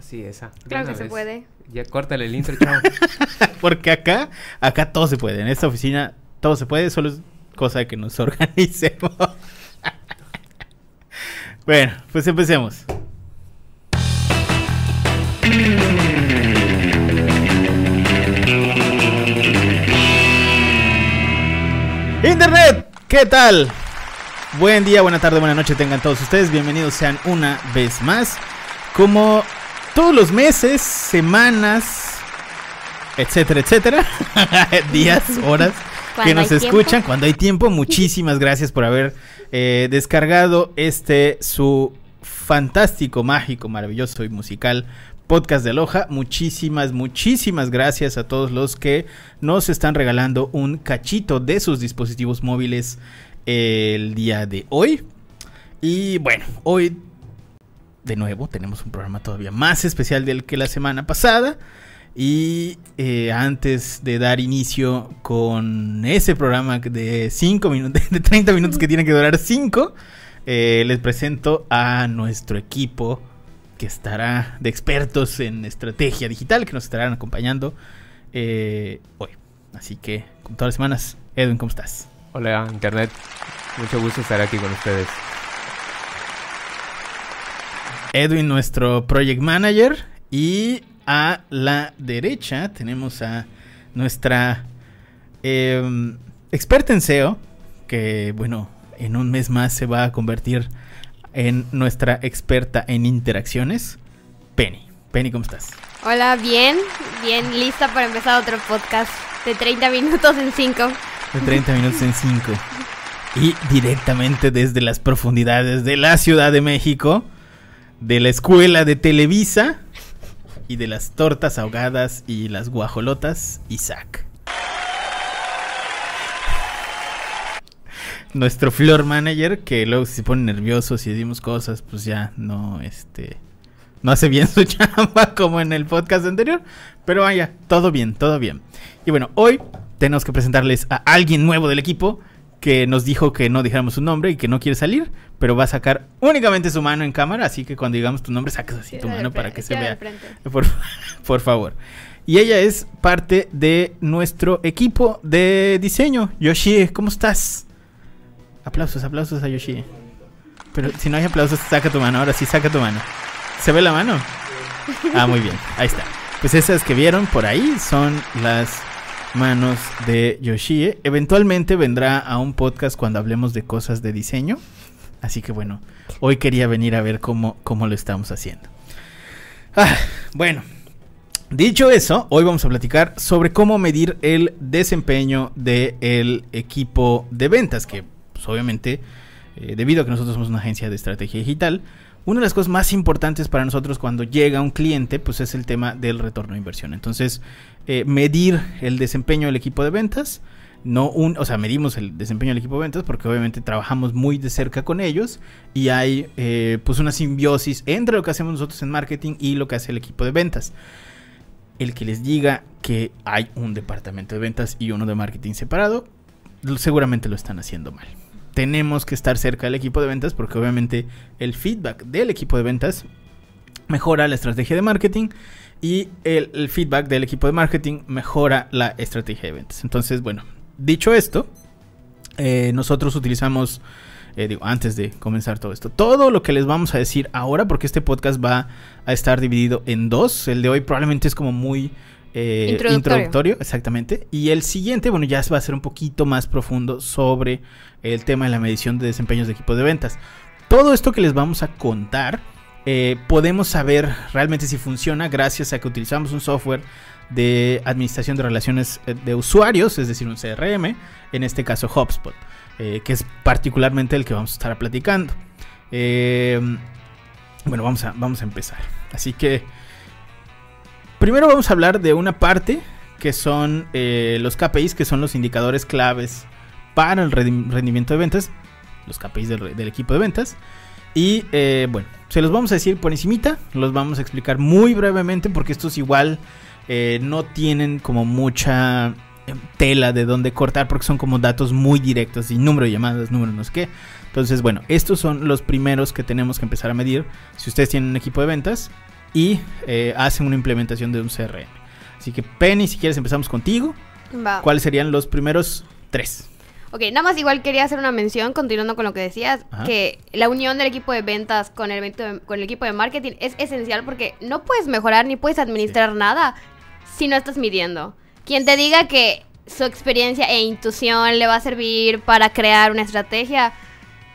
Sí, esa. Claro que se puede. Ya córtale el intro, chavo. Porque acá, acá todo se puede. En esta oficina todo se puede, solo es cosa de que nos organicemos. bueno, pues empecemos. Internet, ¿qué tal? Buen día, buena tarde, buena noche tengan todos ustedes. Bienvenidos sean una vez más. Como todos los meses, semanas, etcétera, etcétera, días, horas que nos tiempo. escuchan cuando hay tiempo. Muchísimas gracias por haber eh, descargado este su fantástico, mágico, maravilloso y musical podcast de Aloha. Muchísimas, muchísimas gracias a todos los que nos están regalando un cachito de sus dispositivos móviles el día de hoy. Y bueno, hoy de nuevo tenemos un programa todavía más especial del que la semana pasada. Y eh, antes de dar inicio con ese programa de 5 minutos, de 30 minutos que tiene que durar 5, les presento a nuestro equipo que estará de expertos en estrategia digital que nos estarán acompañando eh, hoy. Así que, como todas las semanas, Edwin, ¿cómo estás? Hola, Internet. Mucho gusto estar aquí con ustedes. Edwin, nuestro project manager. Y a la derecha tenemos a nuestra eh, experta en SEO, que bueno, en un mes más se va a convertir en nuestra experta en interacciones, Penny. Penny, ¿cómo estás? Hola, bien, bien, lista para empezar otro podcast de 30 minutos en 5. De 30 minutos en 5. Y directamente desde las profundidades de la Ciudad de México, de la escuela de Televisa y de las tortas ahogadas y las guajolotas, Isaac. Nuestro floor manager, que luego si se pone nervioso si decimos cosas, pues ya no, este, no hace bien su chamba como en el podcast anterior. Pero vaya, todo bien, todo bien. Y bueno, hoy tenemos que presentarles a alguien nuevo del equipo que nos dijo que no dijéramos su nombre y que no quiere salir, pero va a sacar únicamente su mano en cámara, así que cuando digamos tu nombre sacas así tu mano para que se vea. Por, por favor. Y ella es parte de nuestro equipo de diseño. Yoshi, ¿cómo estás? Aplausos, aplausos a Yoshi. Pero si no hay aplausos, saca tu mano. Ahora sí, saca tu mano. ¿Se ve la mano? Ah, muy bien. Ahí está. Pues esas que vieron por ahí son las manos de Yoshie. Eventualmente vendrá a un podcast cuando hablemos de cosas de diseño. Así que bueno, hoy quería venir a ver cómo, cómo lo estamos haciendo. Ah, bueno, dicho eso, hoy vamos a platicar sobre cómo medir el desempeño del equipo de ventas, que pues, obviamente, eh, debido a que nosotros somos una agencia de estrategia digital, una de las cosas más importantes para nosotros cuando llega un cliente, pues es el tema del retorno de inversión. Entonces, eh, medir el desempeño del equipo de ventas, no un, o sea, medimos el desempeño del equipo de ventas porque obviamente trabajamos muy de cerca con ellos y hay eh, pues una simbiosis entre lo que hacemos nosotros en marketing y lo que hace el equipo de ventas. El que les diga que hay un departamento de ventas y uno de marketing separado, seguramente lo están haciendo mal tenemos que estar cerca del equipo de ventas porque obviamente el feedback del equipo de ventas mejora la estrategia de marketing y el, feedback del equipo de marketing mejora la estrategia de ventas. Entonces, bueno, dicho esto, eh, nosotros utilizamos, eh, digo, antes de comenzar todo esto, todo lo que les vamos a decir ahora, porque este podcast va a estar dividido en dos. El de hoy probablemente es como muy... Eh, introductorio. introductorio. exactamente. Y el siguiente, bueno, ya va a ser un poquito más profundo sobre el tema de la medición de desempeños de equipo de ventas. Todo esto que les vamos a contar, eh, podemos saber realmente si funciona gracias a que utilizamos un software de administración de relaciones eh, de usuarios, es decir, un CRM, en este caso HubSpot, eh, que es particularmente el que vamos a estar platicando. Bueno, vamos a, vamos a empezar. Así que primero vamos a hablar de una parte que son eh, los KPIs, que son los indicadores claves para el rendimiento de ventas, los KPIs del, equipo de ventas. Y eh, bueno, se los vamos a decir por encimita, los vamos a explicar muy brevemente porque estos igual eh, no tienen como mucha tela de dónde cortar porque son como datos muy directos y número de llamadas, número no sé qué. Entonces, bueno, estos son los primeros que tenemos que empezar a medir. Si ustedes tienen un equipo de ventas, y eh, hacen una implementación de un CRM. Así que Penny, si quieres empezamos contigo. Va. ¿Cuáles serían los primeros tres? Ok, nada más igual quería hacer una mención, continuando con lo que decías, Ajá. que la unión del equipo de ventas con el, de- con el equipo de marketing es esencial porque no puedes mejorar ni puedes administrar nada si no estás midiendo. Quien te diga que su experiencia e intuición le va a servir para crear una estrategia,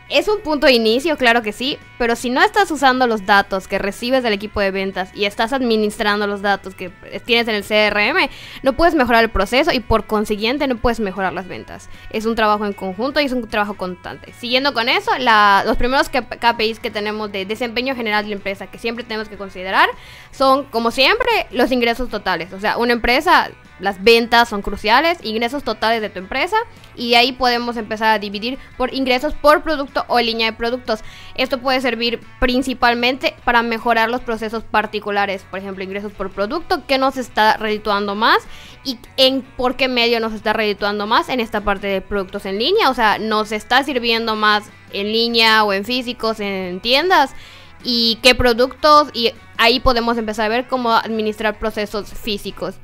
es un punto de inicio, claro que sí, pero si no estás usando los datos que recibes del equipo de ventas y estás administrando los datos que tienes en el CRM, no puedes mejorar el proceso y por consiguiente no puedes mejorar las ventas. Es un trabajo en conjunto y es un trabajo constante. Siguiendo con eso, la- los primeros KPIs que tenemos de desempeño general de la empresa que siempre tenemos que considerar son, como siempre, los ingresos totales. O sea, una empresa, las ventas son cruciales, ingresos totales de tu empresa y ahí podemos empezar a dividir por ingresos por producto o línea de productos. Esto puede servir principalmente para mejorar los procesos particulares, por ejemplo, ingresos por producto, que nos está redituando más y en por qué medio nos está redituando más en esta parte de productos en línea, o sea, nos está sirviendo más en línea o en físicos, en tiendas y qué productos y ahí podemos empezar a ver cómo administrar procesos físicos.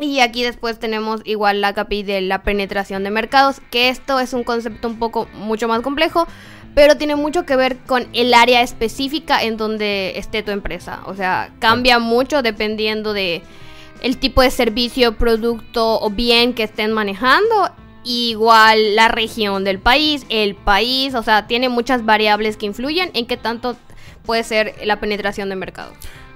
Y aquí después tenemos igual la KPI de la penetración de mercados, que esto es un concepto un poco mucho más complejo, pero tiene mucho que ver con el área específica en donde esté tu empresa. O sea, cambia mucho dependiendo de el tipo de servicio, producto o bien que estén manejando. Igual la región del país, el país, o sea, tiene muchas variables que influyen en qué tanto puede ser la penetración de mercado.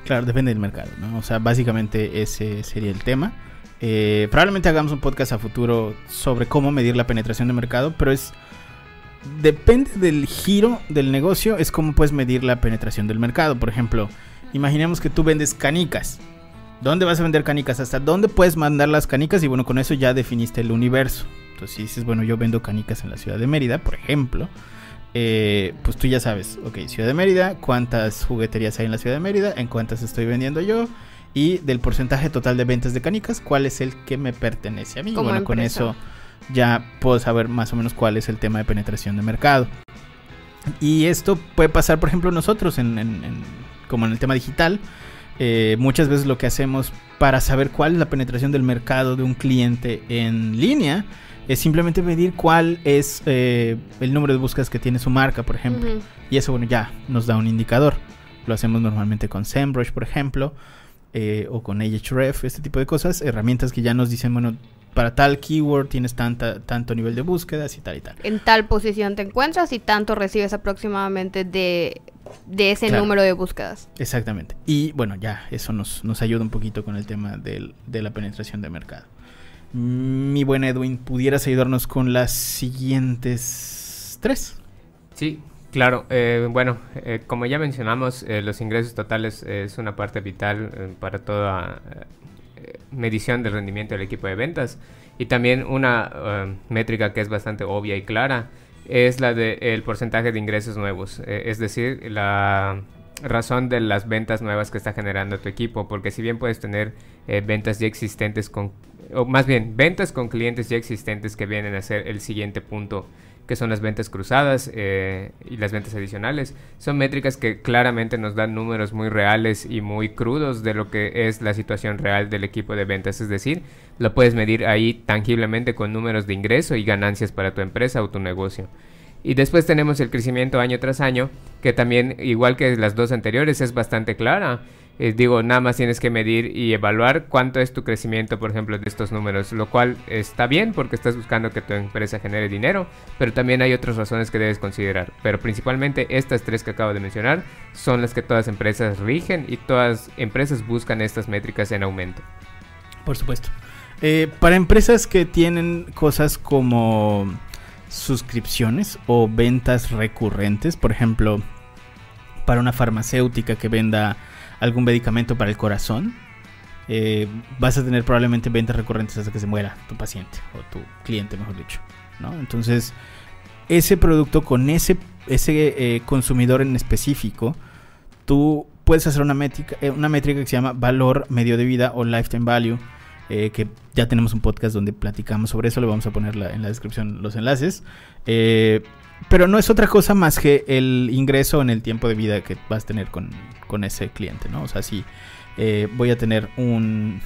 Claro, depende del mercado, ¿no? O sea, básicamente ese sería el tema. Eh, probablemente hagamos un podcast a futuro sobre cómo medir la penetración de mercado, pero es... Depende del giro del negocio, es cómo puedes medir la penetración del mercado. Por ejemplo, imaginemos que tú vendes canicas. ¿Dónde vas a vender canicas? ¿Hasta dónde puedes mandar las canicas? Y bueno, con eso ya definiste el universo. Entonces, si dices, bueno, yo vendo canicas en la ciudad de Mérida, por ejemplo, eh, pues tú ya sabes, ok, Ciudad de Mérida, cuántas jugueterías hay en la Ciudad de Mérida, en cuántas estoy vendiendo yo y del porcentaje total de ventas de canicas, cuál es el que me pertenece a mí. Y Como bueno, con eso ya puedo saber más o menos cuál es el tema de penetración de mercado. Y esto puede pasar, por ejemplo, nosotros, en, en- en- como en el tema digital. eh, muchas veces lo que hacemos para saber cuál es la penetración del mercado de un cliente en línea es simplemente medir cuál es eh, el número de búsquedas que tiene su marca, por ejemplo. Y eso, bueno, ya nos da un indicador. Lo hacemos normalmente con SEMrush, por ejemplo, eh, o con Ahrefs, este tipo de cosas. Herramientas que ya nos dicen, bueno, para tal keyword tienes tanta, tanto nivel de búsquedas y tal y tal. en tal posición te encuentras y tanto recibes aproximadamente de, de ese Claro. número de búsquedas. Exactamente. Y bueno, ya eso nos, nos ayuda un poquito con el tema del- de la penetración de mercado. Mi buen Edwin, ¿pudieras ayudarnos con las siguientes tres? Sí, claro. eh, bueno, eh, como ya mencionamos, eh, los ingresos totales eh, es una parte vital eh, para toda eh, medición del rendimiento del equipo de ventas. Y también una eh, métrica que es bastante obvia y clara es la del porcentaje de ingresos nuevos. eh, es decir, la razón de las ventas nuevas que está generando tu equipo. Porque si bien puedes tener eh, ventas ya existentes con... O más bien, ventas con clientes ya existentes que vienen a ser el siguiente punto que son las ventas cruzadas eh, y las ventas adicionales. Son métricas que claramente nos dan números muy reales y muy crudos de lo que es la situación real del equipo de ventas. Es decir, lo puedes medir ahí tangiblemente con números de ingreso y ganancias para tu empresa o tu negocio. Y después tenemos el crecimiento año tras año, que también, igual que las dos anteriores, es bastante clara. Eh, digo, nada más tienes que medir y evaluar cuánto es tu crecimiento, por ejemplo, de estos números, lo cual está bien porque estás buscando que tu empresa genere dinero, pero también hay otras razones que debes considerar. Pero principalmente estas tres que acabo de mencionar son las que todas empresas rigen y todas empresas buscan estas métricas en aumento. Por supuesto. Eh, para empresas que tienen cosas como suscripciones o ventas recurrentes, por ejemplo, para una farmacéutica que venda algún medicamento para el corazón, eh, vas a tener probablemente ventas recurrentes hasta que se muera tu paciente o tu cliente, mejor dicho. ¿no? Entonces, ese producto con ese, ese eh, consumidor en específico, tú puedes hacer una métrica, eh, una métrica que se llama valor medio de vida o lifetime value, que ya tenemos un podcast donde platicamos sobre eso, le vamos a poner en la descripción los enlaces. Pero no es otra cosa más que el ingreso en el tiempo de vida que vas a tener con, con ese cliente, ¿no? O sea, si eh, voy a tener un...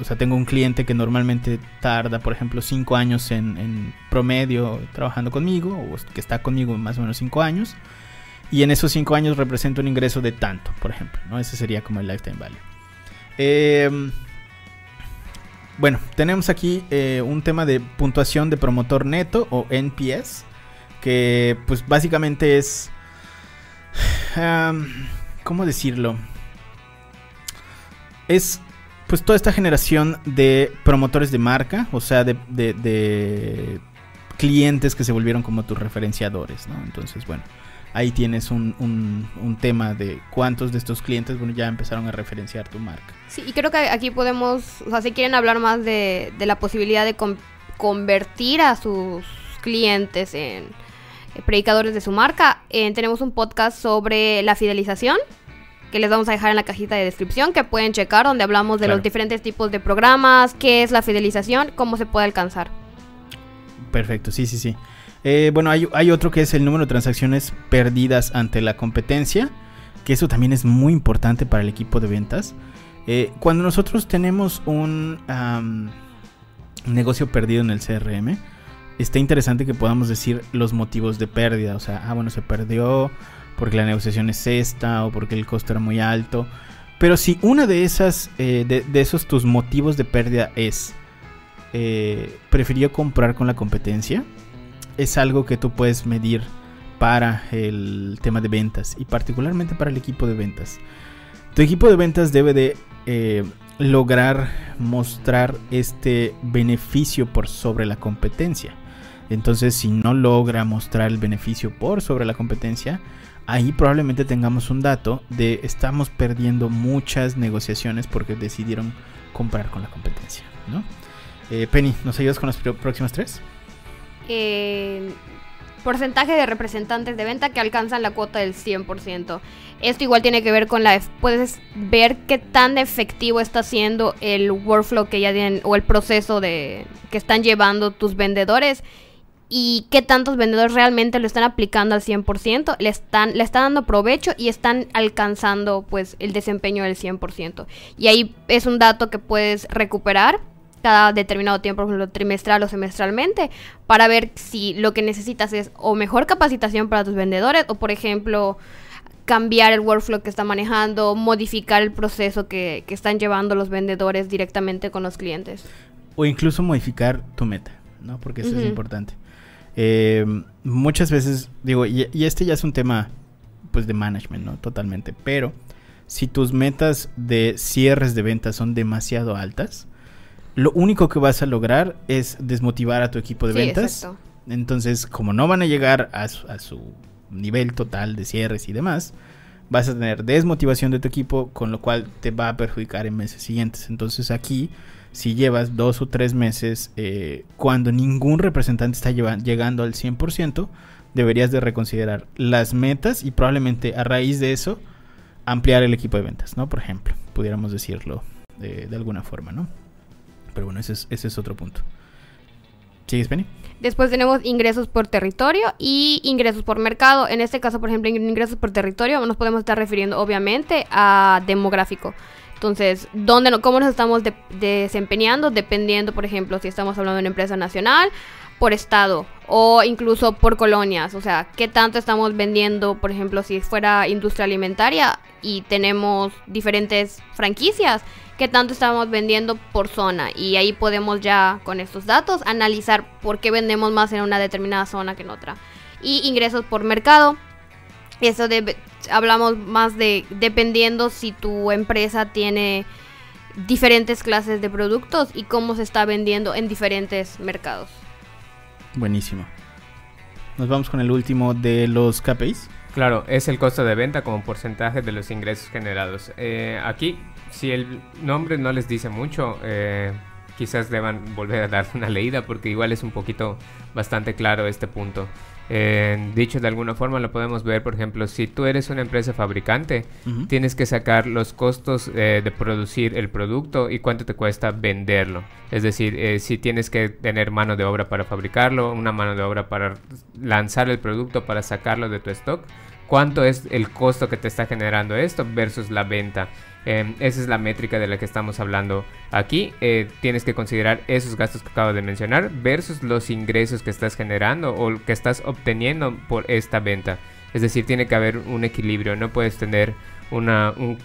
O sea, tengo un cliente que normalmente tarda, por ejemplo, 5 años en, promedio trabajando conmigo, o que está conmigo más o menos 5 años, y en esos 5 años representa un ingreso de tanto, por ejemplo, ¿no? Ese sería como el lifetime value. Eh, bueno, tenemos aquí eh, un tema de puntuación de promotor neto o NPS, que pues básicamente es... ¿Cómo decirlo? Es pues toda esta generación de promotores de marca, o sea, de, clientes que se volvieron como tus referenciadores, ¿no? Entonces, bueno, ahí tienes un, un, tema de cuántos de estos clientes bueno, ya empezaron a referenciar tu marca. Sí, y creo que aquí podemos, o sea, si quieren hablar más de, de la posibilidad de con, convertir a sus clientes en predicadores de su marca, eh, tenemos un podcast sobre la fidelización que les vamos a dejar en la cajita de descripción que pueden checar donde hablamos de claro. los diferentes tipos de programas, qué es la fidelización, cómo se puede alcanzar. Perfecto, sí, sí, sí. Eh, bueno, hay, hay, otro que es el número de transacciones perdidas ante la competencia, que eso también es muy importante para el equipo de ventas. Eh, cuando nosotros tenemos un um, negocio perdido en el CRM, está interesante que podamos decir los motivos de pérdida. O sea, ah, bueno, se perdió porque la negociación es esta o porque el costo era muy alto. Pero si una de esas, eh, de, esos tus motivos de pérdida es, eh, prefirió comprar con la competencia, es algo que tú puedes medir para el tema de ventas y particularmente para el equipo de ventas. Tu equipo de ventas debe de eh, lograr mostrar este beneficio por sobre la competencia. Entonces, si no logra mostrar el beneficio por sobre la competencia, ahí probablemente tengamos un dato de estamos perdiendo muchas negociaciones porque decidieron comprar con la competencia. ¿no? Eh, Penny, ¿nos ayudas con las próximas tres? Eh, porcentaje de representantes de venta que alcanzan la cuota del 100%. Esto igual tiene que ver con la... Puedes ver qué tan efectivo está siendo el workflow que ya tienen o el proceso de que están llevando tus vendedores y qué tantos vendedores realmente lo están aplicando al 100%, le están, le están dando provecho y están alcanzando pues el desempeño del 100%. Y ahí es un dato que puedes recuperar cada determinado tiempo, por ejemplo, trimestral o semestralmente, para ver si lo que necesitas es o mejor capacitación para tus vendedores o, por ejemplo, cambiar el workflow que están manejando, modificar el proceso que, que están llevando los vendedores directamente con los clientes. O incluso modificar tu meta, ¿no? Porque eso uh -huh. es importante. Eh, muchas veces, digo, y, y, este ya es un tema pues de management, ¿no? Totalmente. Pero si tus metas de cierres de ventas son demasiado altas, lo único que vas a lograr es desmotivar a tu equipo de sí, ventas. Exacto. Entonces, como no van a llegar a su, a su, nivel total de cierres y demás, vas a tener desmotivación de tu equipo, con lo cual te va a perjudicar en meses siguientes. Entonces aquí, si llevas dos o tres meses eh, cuando ningún representante está llegando al 100%, deberías de reconsiderar las metas y probablemente a raíz de eso ampliar el equipo de ventas, ¿no? Por ejemplo, pudiéramos decirlo de, de alguna forma, ¿no? Pero bueno, ese es, ese es otro punto. ¿Sigues, Penny? Después tenemos ingresos por territorio y ingresos por mercado. En este caso, por ejemplo, ingresos por territorio nos podemos estar refiriendo obviamente a demográfico. Entonces, ¿dónde, ¿cómo nos estamos de, desempeñando? Dependiendo, por ejemplo, si estamos hablando de una empresa nacional, por estado o incluso por colonias. O sea, ¿qué tanto estamos vendiendo, por ejemplo, si fuera industria alimentaria y tenemos diferentes franquicias? qué tanto estamos vendiendo por zona y ahí podemos ya con estos datos analizar por qué vendemos más en una determinada zona que en otra. Y ingresos por mercado. Eso de, hablamos más de dependiendo si tu empresa tiene diferentes clases de productos y cómo se está vendiendo en diferentes mercados. Buenísimo. Nos vamos con el último de los KPIs. Claro, es el costo de venta como porcentaje de los ingresos generados. Eh, aquí si el nombre no les dice mucho, eh, quizás deban volver a dar una leída porque igual es un poquito bastante claro este punto. Eh, dicho de alguna forma, lo podemos ver, por ejemplo, si tú eres una empresa fabricante, tienes que sacar los costos eh, de producir el producto y cuánto te cuesta venderlo. Es decir, eh, si tienes que tener mano de obra para fabricarlo, una mano de obra para lanzar el producto, para sacarlo de tu stock, cuánto es el costo que te está generando esto versus la venta. Eh, esa es la métrica de la que estamos hablando aquí. Eh, tienes que considerar esos gastos que acabo de mencionar versus los ingresos que estás generando o que estás obteniendo por esta venta. Es decir, tiene que haber un equilibrio. No puedes tener una, un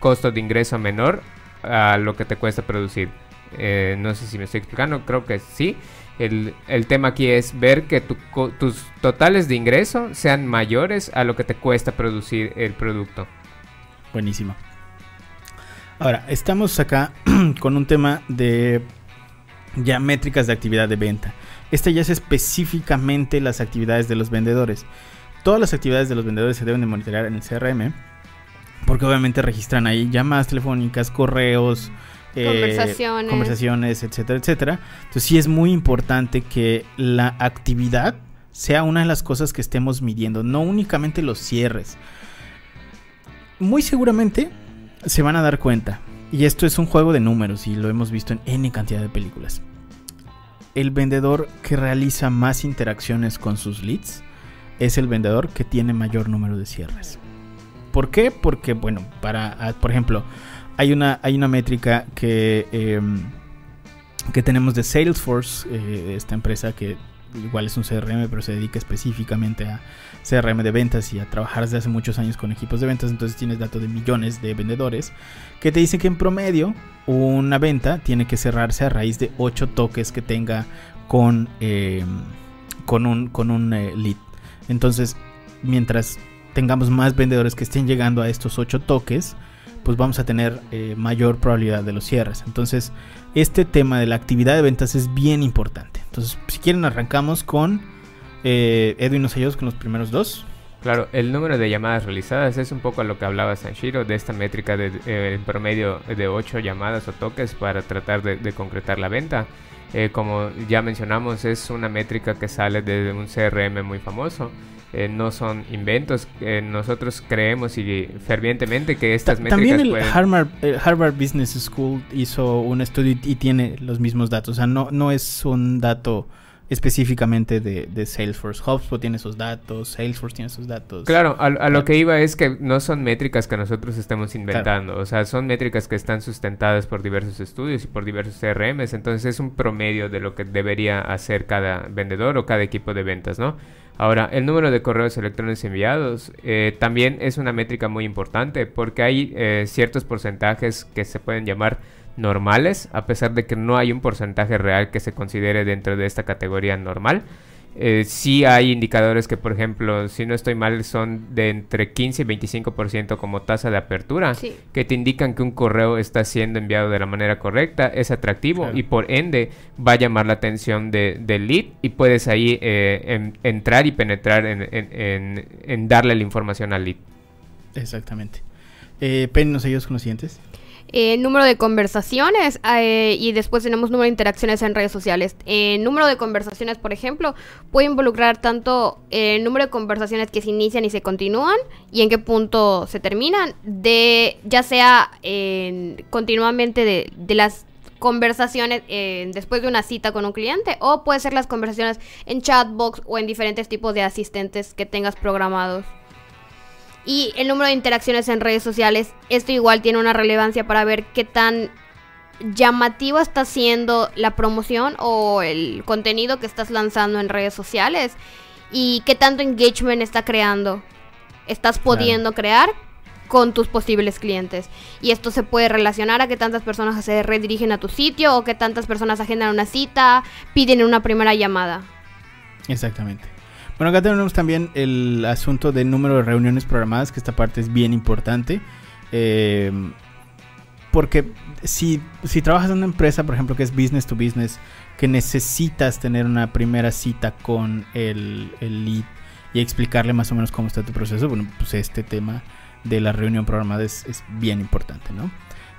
costo de ingreso menor a lo que te cuesta producir. Eh, no sé si me estoy explicando, creo que sí. El, el tema aquí es ver que tu tus totales de ingreso sean mayores a lo que te cuesta producir el producto. Buenísimo. Ahora, estamos acá con un tema de ya métricas de actividad de venta. Esta ya es específicamente las actividades de los vendedores. Todas las actividades de los vendedores se deben de monitorear en el CRM. Porque obviamente registran ahí llamadas telefónicas, correos, eh, Conversaciones. conversaciones, etcétera, etcétera. Entonces sí es muy importante que la actividad sea una de las cosas que estemos midiendo, no únicamente los cierres. Muy seguramente se van a dar cuenta, y esto es un juego de números y lo hemos visto en N cantidad de películas. El vendedor que realiza más interacciones con sus leads es el vendedor que tiene mayor número de cierres. ¿Por qué? Porque, bueno, para, ah, por ejemplo, hay una, hay una métrica que, em, que tenemos de Salesforce, eh, esta empresa que igual es un CRM, pero se dedica específicamente a CRM de ventas y a trabajar desde hace muchos años con equipos de ventas, entonces tienes datos de millones de vendedores que te dicen que en promedio una venta tiene que cerrarse a raíz de 8 toques que tenga con, eh, con un, con un eh, lead. Entonces, mientras tengamos más vendedores que estén llegando a estos 8 toques, pues vamos a tener eh, mayor probabilidad de los cierres. Entonces, este tema de la actividad de ventas es bien importante. Entonces, si quieren, arrancamos con eh, Edwin nos con los primeros dos. Claro, el número de llamadas realizadas es un poco a lo que hablaba Sanshiro de esta métrica de eh, promedio de 8 llamadas o toques para tratar de, de concretar la venta. Eh, como ya mencionamos, es una métrica que sale de un CRM muy famoso. Eh, no son inventos. Eh, nosotros creemos y fervientemente que estas Ta- métricas También el pueden- Harvard, eh, Harvard Business School hizo un estudio y, y tiene los mismos datos. O sea, no, no es un dato específicamente de, de Salesforce. HubSpot tiene esos datos, Salesforce tiene esos datos. Claro, a, a lo que iba es que no son métricas que nosotros estemos inventando, o sea, son métricas que están sustentadas por diversos estudios y por diversos CRMs, entonces es un promedio de lo que debería hacer cada vendedor o cada equipo de ventas, ¿no? Ahora, el número de correos electrónicos enviados eh, también es una métrica muy importante porque hay eh, ciertos porcentajes que se pueden llamar normales, a pesar de que no hay un porcentaje real que se considere dentro de esta categoría normal. Eh, sí hay indicadores que, por ejemplo, si no estoy mal, son de entre 15 y 25% como tasa de apertura, Sí. que te indican que un correo está siendo enviado de la manera correcta, es atractivo Claro. y por ende va a llamar la atención de- del lead y puedes ahí eh, en- entrar y penetrar en, en- en- en darle la información al lead. Exactamente. Eh, Penny, ¿nos ayudas con los siguientes? Eh, número de conversaciones eh, y después tenemos número de interacciones en redes sociales. Eh, número de conversaciones, por ejemplo, puede involucrar tanto eh, el número de conversaciones que se inician y se continúan y en qué punto se terminan, de ya sea en- continuamente de, de las conversaciones después de una cita con un cliente o puede ser las conversaciones en chatbox o en diferentes tipos de asistentes que tengas programados. Y el número de interacciones en redes sociales, esto igual tiene una relevancia para ver qué tan llamativa está siendo la promoción o el contenido que estás lanzando en redes sociales y qué tanto engagement está creando, estás pudiendo crear con tus posibles clientes. Y esto se puede relacionar a qué tantas personas se redirigen a tu sitio o qué tantas personas agendan una cita, piden una primera llamada. Exactamente. Bueno, acá tenemos también el asunto del número de reuniones programadas, que esta parte es bien importante. Eh, porque si, si trabajas en una empresa, por ejemplo, que es business to business, que necesitas tener una primera cita con el, el lead y explicarle más o menos cómo está tu proceso, bueno, pues este tema de la reunión programada es, bien importante, ¿no?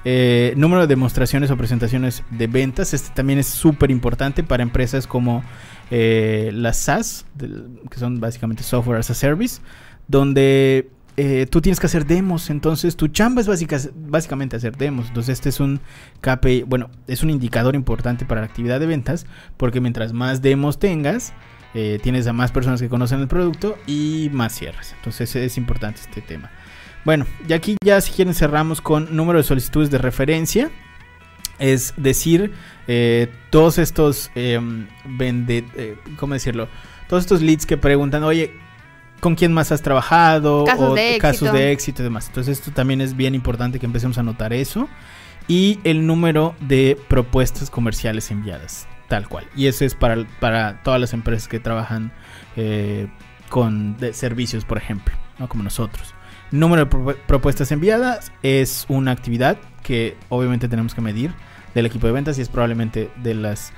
Eh, número de demostraciones o presentaciones de ventas, este también es súper importante para empresas como eh, las SaaS, que son básicamente software as a service, donde eh, tú tienes que hacer demos. Entonces, tu chamba es básica- básicamente hacer demos. Entonces, este es un KPI, bueno, es un indicador importante para la actividad de ventas, porque mientras más demos tengas, eh, tienes a más personas que conocen el producto y más cierres. Entonces, es importante este tema. Bueno, y aquí ya si quieren cerramos con número de solicitudes de referencia. Es decir, eh, todos estos em, vende, eh, ¿cómo decirlo? Todos estos leads que preguntan, oye, ¿con quién más has trabajado? Casos O de casos éxito. de éxito y demás. Entonces esto también es bien importante que empecemos a notar eso. Y el número de propuestas comerciales enviadas, tal cual. Y eso es para, para todas las empresas que trabajan eh, con de- servicios, por ejemplo, ¿no? como nosotros. Número de propu- propuestas enviadas es una actividad que obviamente tenemos que medir del equipo de ventas y es probablemente de las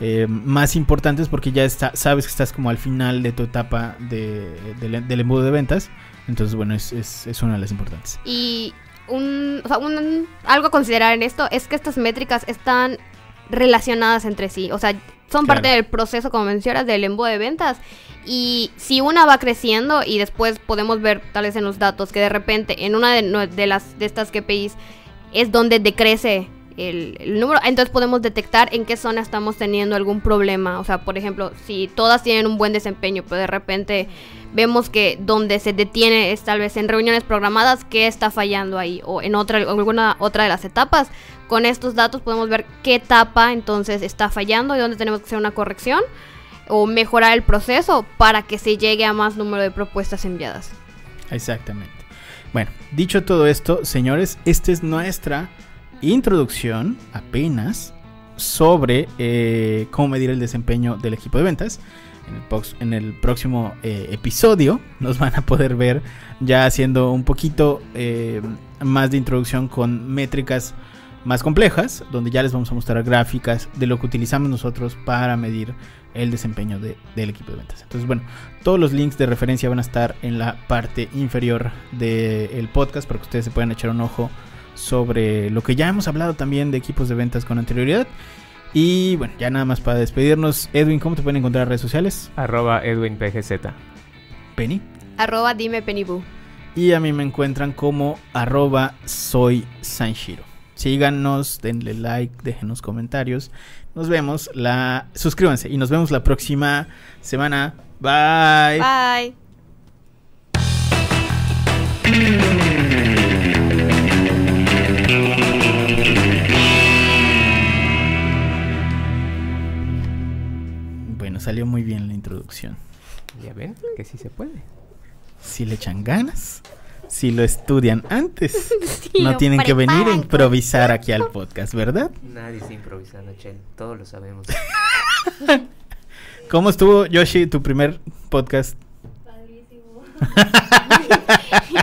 eh, más importantes porque ya está, sabes que estás como al final de tu etapa de, del- embudo de ventas. Entonces, bueno, es una de las importantes. Y un, o sea, un- algo a considerar en esto es que estas métricas están relacionadas entre sí. O sea, son parte del proceso, como mencionas, del embudo de ventas. Y si una va creciendo y después podemos ver tal vez en los datos que de repente en una de, de las de estas KPIs es donde decrece el, el número, entonces podemos detectar en qué zona estamos teniendo algún problema. O sea, por ejemplo, si todas tienen un buen desempeño, pero de repente vemos que donde se detiene es tal vez en reuniones programadas, qué está fallando ahí o en otra alguna otra de las etapas. Con estos datos podemos ver qué etapa entonces está fallando y dónde tenemos que hacer una corrección o mejorar el proceso para que se llegue a más número de propuestas enviadas. Exactamente. Bueno, dicho todo esto, señores, esta es nuestra introducción apenas sobre eh, cómo medir el desempeño del equipo de ventas. En el, próximo eh, episodio nos van a poder ver ya haciendo un poquito eh, más de introducción con métricas más complejas, donde ya les vamos a mostrar gráficas de lo que utilizamos nosotros para medir el desempeño de- del equipo de ventas. Entonces, bueno, todos los links de referencia van a estar en la parte inferior del podcast para que ustedes se puedan echar un ojo sobre lo que ya hemos hablado también de equipos de ventas con anterioridad. Y bueno, ya nada más para despedirnos. Edwin, ¿cómo te pueden encontrar en redes sociales? Arroba EdwinPGZ. Penny. Arroba dime Pennybu. Y a mí me encuentran como arroba soy Sanshiro. Síganos, denle like, déjenos comentarios. Nos vemos la... Suscríbanse y nos vemos la próxima semana. Bye. Bye. Bueno, salió muy bien la introducción. Ya ven que sí se puede. Si le echan ganas, si lo estudian antes, Si no tienen que venir a improvisar aquí al podcast, ¿verdad? Nadie está improvisando, Chel. Todos lo sabemos. ¿Cómo estuvo, Yoshi, tu primer podcast?